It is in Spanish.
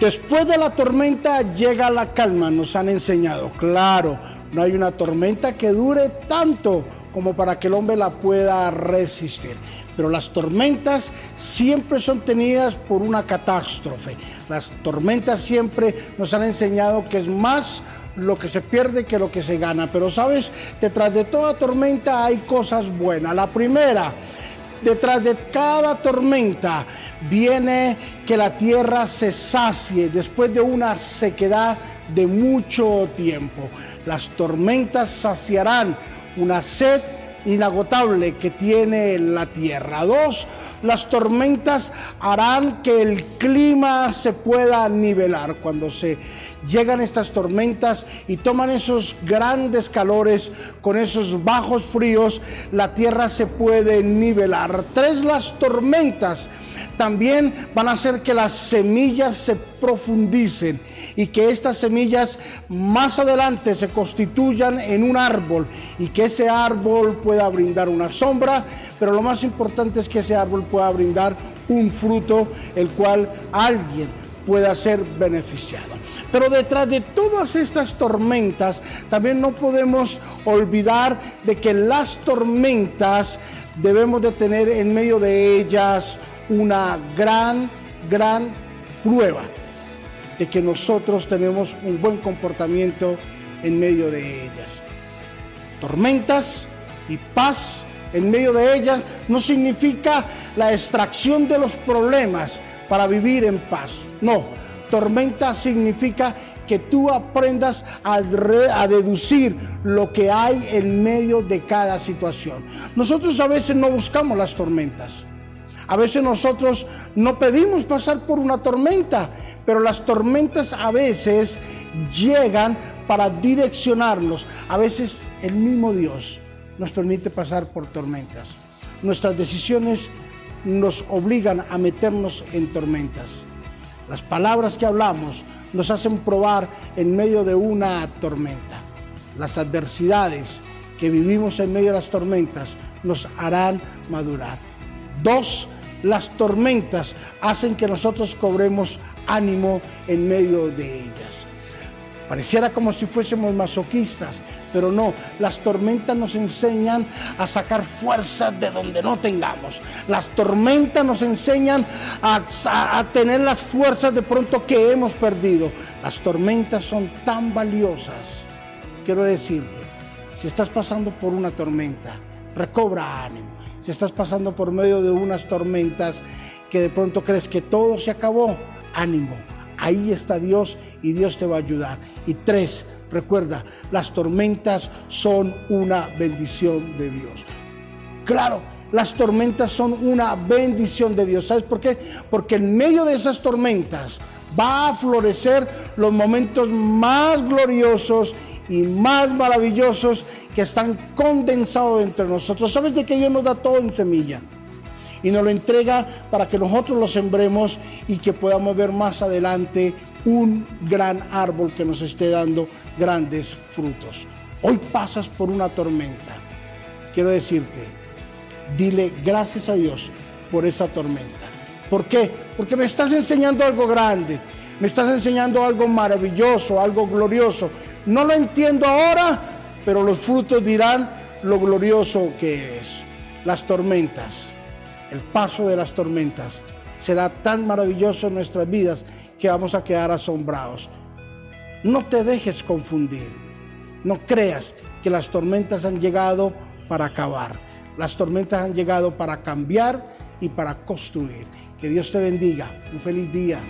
Después de la tormenta llega la calma, nos han enseñado. Claro, no hay una tormenta que dure tanto como para que el hombre la pueda resistir. Pero las tormentas siempre son tenidas por una catástrofe. Las tormentas siempre nos han enseñado que es más lo que se pierde que lo que se gana. Pero sabes, detrás de toda tormenta hay cosas buenas. La primera, detrás de cada tormenta viene que la tierra se sacie después de una sequedad de mucho tiempo. Las tormentas saciarán una sed inagotable que tiene la tierra. Dos, las tormentas harán que el clima se pueda nivelar. Cuando se llegan estas tormentas y toman esos grandes calores con esos bajos fríos, la tierra se puede nivelar. Tres, las tormentas también van a hacer que las semillas se profundicen y que estas semillas más adelante se constituyan en un árbol y que ese árbol pueda brindar una sombra, pero lo más importante es que ese árbol pueda brindar un fruto el cual alguien pueda ser beneficiado. Pero detrás de todas estas tormentas, también no podemos olvidar de que las tormentas debemos de tener en medio de ellas una gran, gran prueba de que nosotros tenemos un buen comportamiento en medio de ellas. Tormentas y paz en medio de ellas no significa la extracción de los problemas para vivir en paz. No, tormenta significa que tú aprendas a, a, deducir lo que hay en medio de cada situación. Nosotros a veces no buscamos las tormentas. A veces nosotros no pedimos pasar por una tormenta, pero las tormentas a veces llegan para direccionarnos. A veces el mismo Dios nos permite pasar por tormentas. Nuestras decisiones nos obligan a meternos en tormentas. Las palabras que hablamos nos hacen probar en medio de una tormenta. Las adversidades que vivimos en medio de las tormentas nos harán madurar. Dos, las tormentas hacen que nosotros cobremos ánimo en medio de ellas. Pareciera como si fuésemos masoquistas, pero no, las tormentas nos enseñan a sacar fuerzas de donde no tengamos. Las tormentas nos enseñan a, tener las fuerzas de pronto que hemos perdido. Las tormentas son tan valiosas. Quiero decirte, si estás pasando por una tormenta, recobra ánimo si estás pasando por medio de unas tormentas que de pronto crees que todo se acabó, ánimo. Ahí está Dios y Dios te va a ayudar. Y tres, recuerda, las tormentas son una bendición de Dios. Claro, las tormentas son una bendición de Dios. ¿Sabes por qué? Porque en medio de esas tormentas va a florecer los momentos más gloriosos y más maravillosos que están condensados entre nosotros. ¿Sabes de que Dios nos da todo en semilla? Y nos lo entrega para que nosotros lo sembremos y que podamos ver más adelante un gran árbol que nos esté dando grandes frutos. Hoy pasas por una tormenta. Quiero decirte, dile gracias a Dios por esa tormenta. ¿Por qué? Porque me estás enseñando algo grande, me estás enseñando algo maravilloso, algo glorioso no lo entiendo ahora, pero los frutos dirán lo glorioso que es. Las tormentas, el paso de las tormentas será tan maravilloso en nuestras vidas que vamos a quedar asombrados. No te dejes confundir. No creas que las tormentas han llegado para acabar. Las tormentas han llegado para cambiar y para construir. Que Dios te bendiga. Un feliz día.